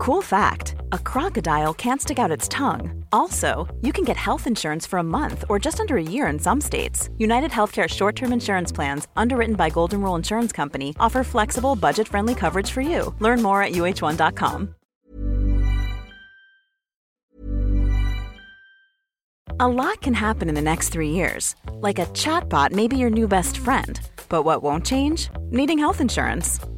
Cool fact a crocodile can't stick out its tongue. Also, you can get health insurance for a month or just under a year in some states. United Healthcare short term insurance plans, underwritten by Golden Rule Insurance Company, offer flexible, budget friendly coverage for you. Learn more at uh1.com. A lot can happen in the next three years. Like a chatbot may be your new best friend. But what won't change? Needing health insurance.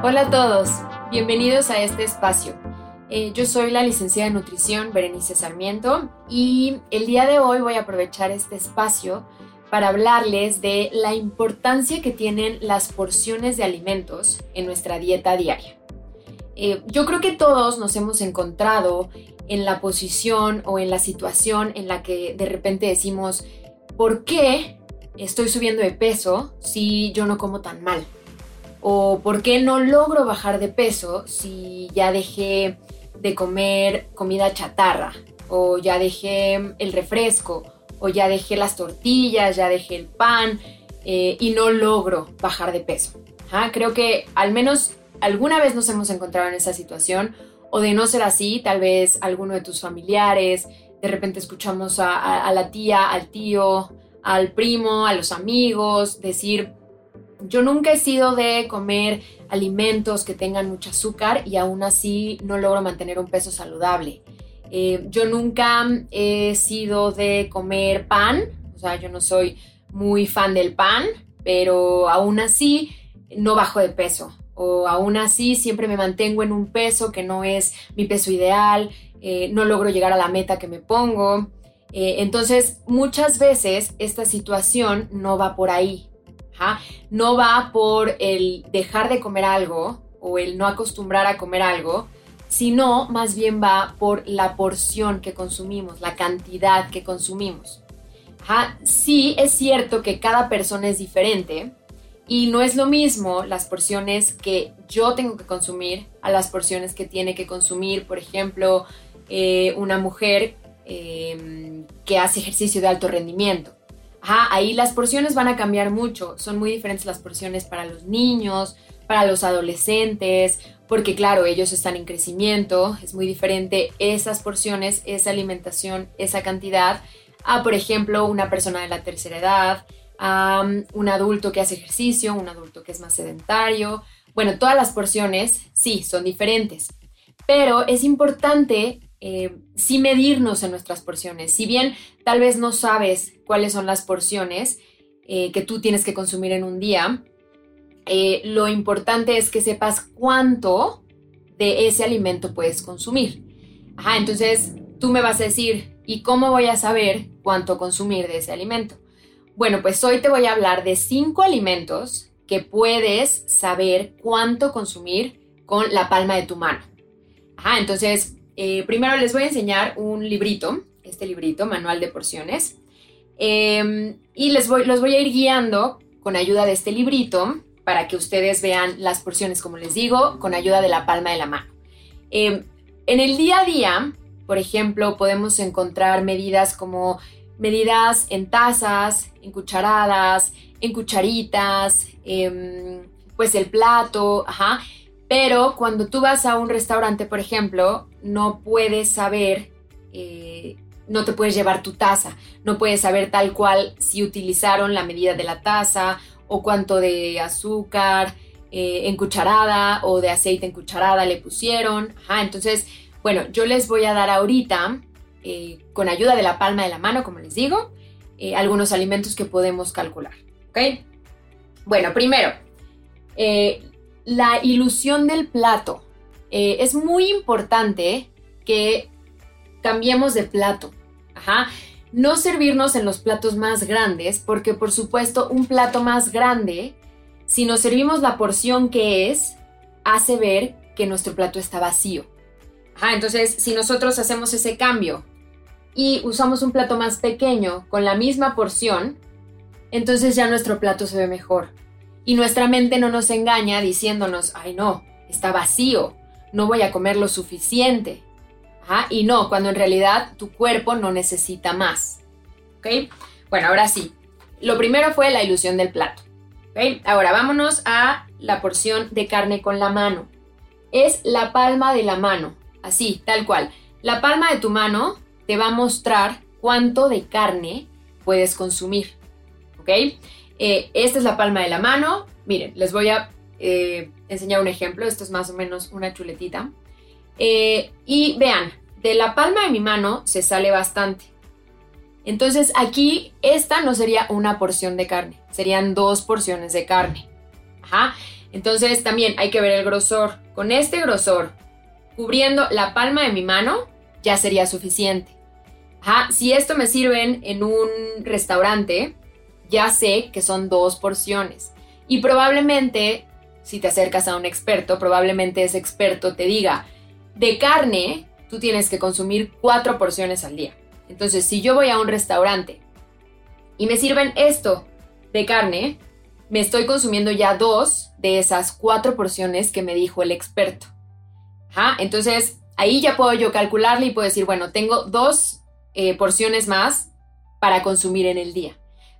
Hola a todos, bienvenidos a este espacio. Eh, yo soy la licenciada en nutrición Berenice Sarmiento y el día de hoy voy a aprovechar este espacio para hablarles de la importancia que tienen las porciones de alimentos en nuestra dieta diaria. Eh, yo creo que todos nos hemos encontrado en la posición o en la situación en la que de repente decimos, ¿por qué estoy subiendo de peso si yo no como tan mal? ¿O por qué no logro bajar de peso si ya dejé de comer comida chatarra? ¿O ya dejé el refresco? ¿O ya dejé las tortillas? ¿Ya dejé el pan? Eh, y no logro bajar de peso. Creo que al menos alguna vez nos hemos encontrado en esa situación. O de no ser así, tal vez alguno de tus familiares, de repente escuchamos a la tía, al tío, al primo, a los amigos decir, yo nunca he sido de comer alimentos que tengan mucho azúcar y aún así no logro mantener un peso saludable. Eh, yo nunca he sido de comer pan, o sea, yo no soy muy fan del pan, pero aún así no bajo de peso. O aún así siempre me mantengo en un peso que no es mi peso ideal, eh, no logro llegar a la meta que me pongo. Eh, entonces, muchas veces esta situación no va por ahí. No va por el dejar de comer algo o el no acostumbrar a comer algo, sino más bien va por la porción que consumimos, la cantidad que consumimos. Sí es cierto que cada persona es diferente y no es lo mismo las porciones que yo tengo que consumir a las porciones que tiene que consumir, por ejemplo, eh, una mujer em, que hace ejercicio de alto rendimiento ahí las porciones van a cambiar mucho. Son muy diferentes las porciones para los niños, para los adolescentes, porque claro, ellos están en crecimiento, es muy diferente esas porciones, esa alimentación, esa cantidad, a por ejemplo una persona de la tercera edad, a um, un adulto que hace ejercicio, un adulto que es más sedentario. Bueno, todas las porciones sí son diferentes, pero es importante eh, sí medirnos en nuestras porciones. Si bien tal vez no sabes cuáles son las porciones eh, que tú tienes que consumir en un día, eh, lo importante es que sepas cuánto de ese alimento puedes consumir. Ajá, entonces tú me vas a decir, ¿y cómo voy a saber cuánto consumir de ese alimento? Bueno, pues hoy te voy a hablar de cinco alimentos que puedes saber cuánto consumir con la palma de tu mano. Ajá, entonces eh, primero les voy a enseñar un librito, este librito, Manual de Porciones, em, y les voy, los voy a ir guiando con ayuda de este librito para que ustedes vean las porciones, como les digo, con ayuda de la palma de la mano. Em, en el día a día, por ejemplo, podemos encontrar medidas como medidas en tazas, en cucharadas, en cucharitas, em, pues el plato, ajá. Pero cuando tú vas a un restaurante, por ejemplo, no puedes saber, eh, no te puedes llevar tu taza, no puedes saber tal cual si utilizaron la medida de la taza o cuánto de azúcar eh, en cucharada o de aceite en cucharada le pusieron. Ajá, entonces, bueno, yo les voy a dar ahorita, eh, con ayuda de la palma de la mano, como les digo, algunos alimentos que podemos calcular. Bueno, primero, la ilusión del plato. Eh, es muy importante que cambiemos de plato. No servirnos en los platos más grandes, porque por supuesto un plato más grande, si nos servimos la porción que es, hace ver que nuestro plato está vacío. Entonces, si nosotros hacemos ese cambio y usamos un plato más pequeño con la misma porción, entonces ya nuestro plato se ve mejor. Y nuestra mente no nos engaña diciéndonos, ay no, está vacío, no voy a comer lo suficiente. Y no, cuando en realidad tu cuerpo no necesita más. Bueno, ahora sí. Lo primero fue la ilusión del plato. Ahora vámonos a la porción de carne con la mano. Es la palma de la mano, así, tal cual. La palma de tu mano te va a mostrar cuánto de carne puedes consumir. ¿Ok? Eh, esta es la palma de la mano. Miren, les voy a eh, enseñar un ejemplo. Esto es más o menos una chuletita. Eh, y vean, de la palma de mi mano se sale bastante. Entonces aquí esta no sería una porción de carne, serían dos porciones de carne. Ajá. Entonces también hay que ver el grosor. Con este grosor, cubriendo la palma de mi mano, ya sería suficiente. Ajá. Si esto me sirven en un restaurante, ya sé que son dos porciones. Y probablemente, si te acercas a un experto, probablemente ese experto te diga, de carne, tú tienes que consumir cuatro porciones al día. Entonces, si yo voy a un restaurante y me sirven esto de carne, me estoy consumiendo ya dos de esas cuatro porciones que me dijo el experto. Entonces, ahí ya puedo yo calcularle y puedo decir, bueno, tengo dos eh, porciones más para consumir en el día.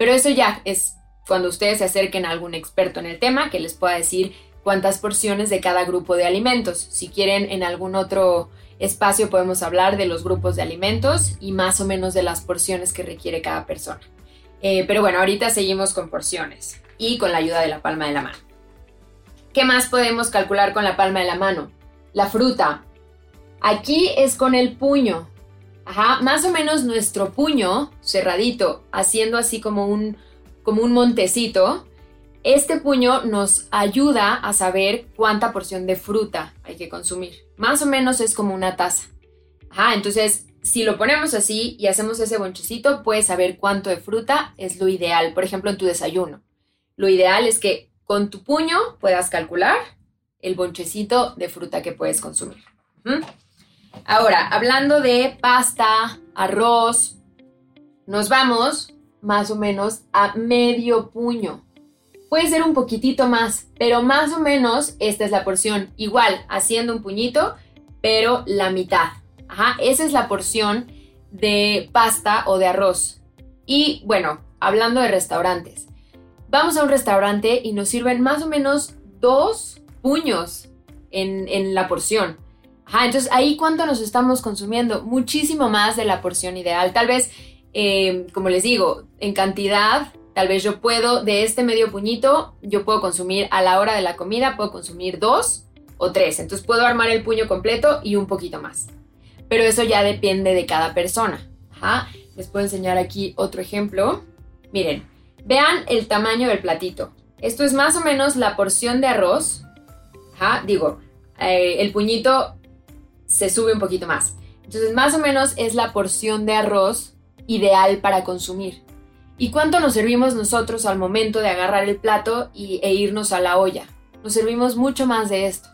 Pero eso ya es cuando ustedes se acerquen a algún experto en el tema que les pueda decir cuántas porciones de cada grupo de alimentos. Si quieren en algún otro espacio podemos hablar de los grupos de alimentos y más o menos de las porciones que requiere cada persona. Eh, pero bueno, ahorita seguimos con porciones y con la ayuda de la palma de la mano. ¿Qué más podemos calcular con la palma de la mano? La fruta. Aquí es con el puño. Ajá, más o menos nuestro puño cerradito, haciendo así como un, como un montecito. Este puño nos ayuda a saber cuánta porción de fruta hay que consumir. Más o menos es como una taza. Ajá, entonces si lo ponemos así y hacemos ese bonchecito, puedes saber cuánto de fruta es lo ideal. Por ejemplo, en tu desayuno. Lo ideal es que con tu puño puedas calcular el bonchecito de fruta que puedes consumir. Ahora, hablando de pasta, arroz, nos vamos más o menos a medio puño. Puede ser un poquitito más, pero más o menos esta es la porción. Igual, haciendo un puñito, pero la mitad. Ajá, esa es la porción de pasta o de arroz. Y bueno, hablando de restaurantes. Vamos a un restaurante y nos sirven más o menos dos puños en, en la porción entonces ahí cuánto nos estamos consumiendo, muchísimo más de la porción ideal. Tal vez, eh, como les digo, en cantidad, tal vez yo puedo, de este medio puñito, yo puedo consumir a la hora de la comida, puedo consumir dos o tres. Entonces puedo armar el puño completo y un poquito más. Pero eso ya depende de cada persona. Les puedo enseñar aquí otro ejemplo. Miren, vean el tamaño del platito. Esto es más o menos la porción de arroz. Digo, eh, el puñito se sube un poquito más. Entonces, más o menos es la porción de arroz ideal para consumir. ¿Y cuánto nos servimos nosotros al momento de agarrar el plato y, e irnos a la olla? Nos servimos mucho más de esto.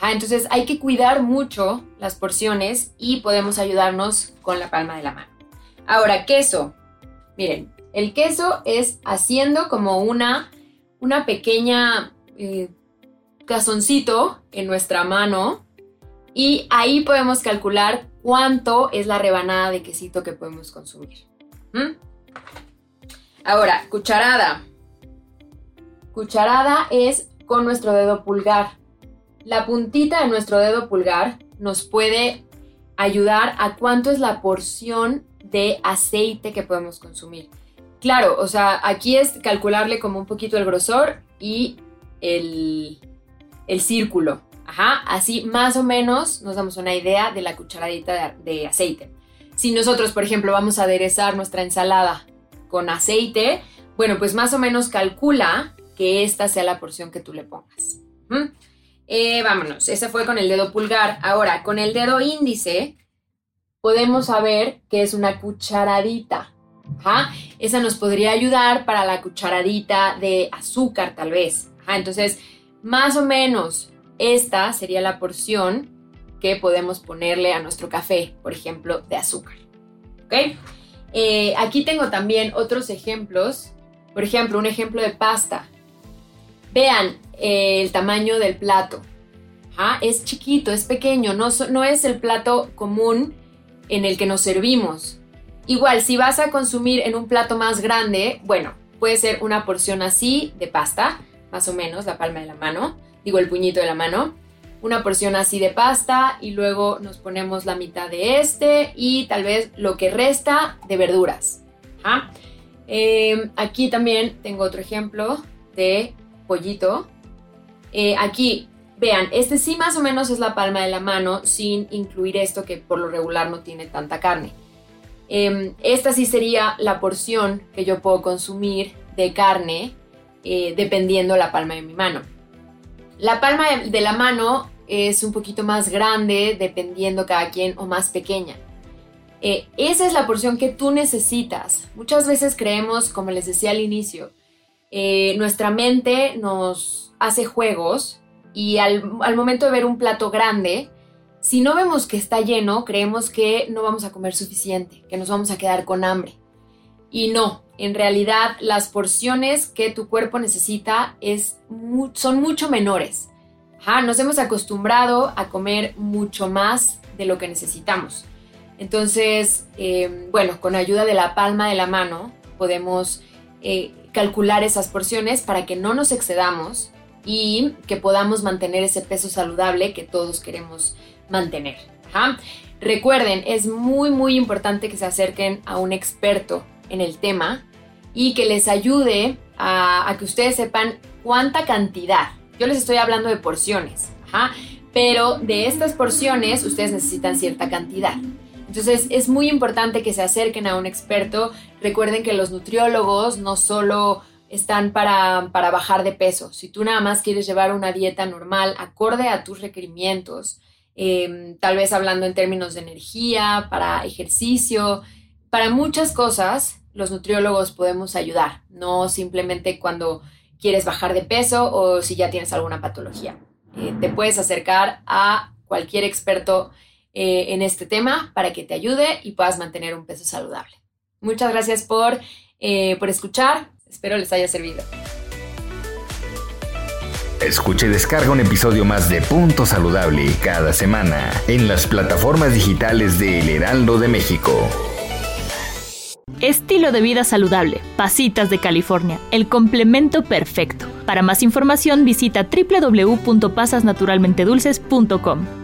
Ah, entonces hay que cuidar mucho las porciones y podemos ayudarnos con la palma de la mano. Ahora, queso. Miren, el queso es haciendo como una, una pequeña eh, cazoncito en nuestra mano y ahí podemos calcular cuánto es la rebanada de quesito que podemos consumir. ¿Mm? Ahora, cucharada. Cucharada es con nuestro dedo pulgar. La puntita de nuestro dedo pulgar nos puede ayudar a cuánto es la porción de aceite que podemos consumir. Claro, o sea, aquí es calcularle como un poquito el grosor y el, el círculo. Ajá, así más o menos nos damos una idea de la cucharadita de, aceite. Si nosotros, por ejemplo, vamos a aderezar nuestra ensalada con aceite, bueno, pues más o menos calcula que esta sea la porción que tú le pongas. Eh, vámonos, ese fue con el dedo pulgar. Ahora, con el dedo índice, podemos saber que es una cucharadita. Esa nos podría ayudar para la cucharadita de azúcar, tal vez. Entonces, más o menos, esta sería la porción que podemos ponerle a nuestro café, por ejemplo, de azúcar. Eh, aquí tengo también otros ejemplos. Por ejemplo, un ejemplo de pasta. Vean eh, el tamaño del plato. Es chiquito, es pequeño, no es el plato común en el que nos servimos. Igual, si vas a consumir en un plato más grande, bueno, puede ser una porción así de pasta, más o menos, la palma de la mano digo el puñito de la mano, una porción así de pasta y luego nos ponemos la mitad de este y tal vez lo que resta de verduras. Em, aquí también tengo otro ejemplo de pollito. Eh, aquí, vean, este sí más o menos es la palma de la mano sin incluir esto que por lo regular no tiene tanta carne. Em, esta sí sería la porción que yo puedo consumir de carne eh, dependiendo la palma de mi mano. La palma de la mano es un poquito más grande dependiendo cada quien o más pequeña. Eh, esa es la porción que tú necesitas. Muchas veces creemos, como les decía al inicio, eh, nuestra mente nos hace juegos y al, al momento de ver un plato grande, si no vemos que está lleno, creemos que no vamos a comer suficiente, que nos vamos a quedar con hambre. Y no, en realidad las porciones que tu cuerpo necesita es son mucho menores. nos hemos acostumbrado a comer mucho más de lo que necesitamos. Entonces, em, bueno, con ayuda de la palma de la mano podemos eh, calcular esas porciones para que no nos excedamos y que podamos mantener ese peso saludable que todos queremos mantener. Recuerden, es muy, muy importante que se acerquen a un experto en el tema y que les ayude a, que ustedes sepan cuánta cantidad. Yo les estoy hablando de porciones, pero de estas porciones ustedes necesitan cierta cantidad. Entonces es muy importante que se acerquen a un experto. Recuerden que los nutriólogos no solo están para, bajar de peso. Si tú nada más quieres llevar una dieta normal, acorde a tus requerimientos, em, tal vez hablando en términos de energía, para ejercicio, para muchas cosas, los nutriólogos podemos ayudar, no simplemente cuando quieres bajar de peso o si ya tienes alguna patología. Eh, te puedes acercar a cualquier experto eh, en este tema para que te ayude y puedas mantener un peso saludable. Muchas gracias por, eh, por escuchar, espero les haya servido. Escuche y descarga un episodio más de Punto Saludable cada semana en las plataformas digitales de El Heraldo de México. Estilo de vida saludable, Pasitas de California, el complemento perfecto. Para más información visita www.pasasnaturalmentedulces.com.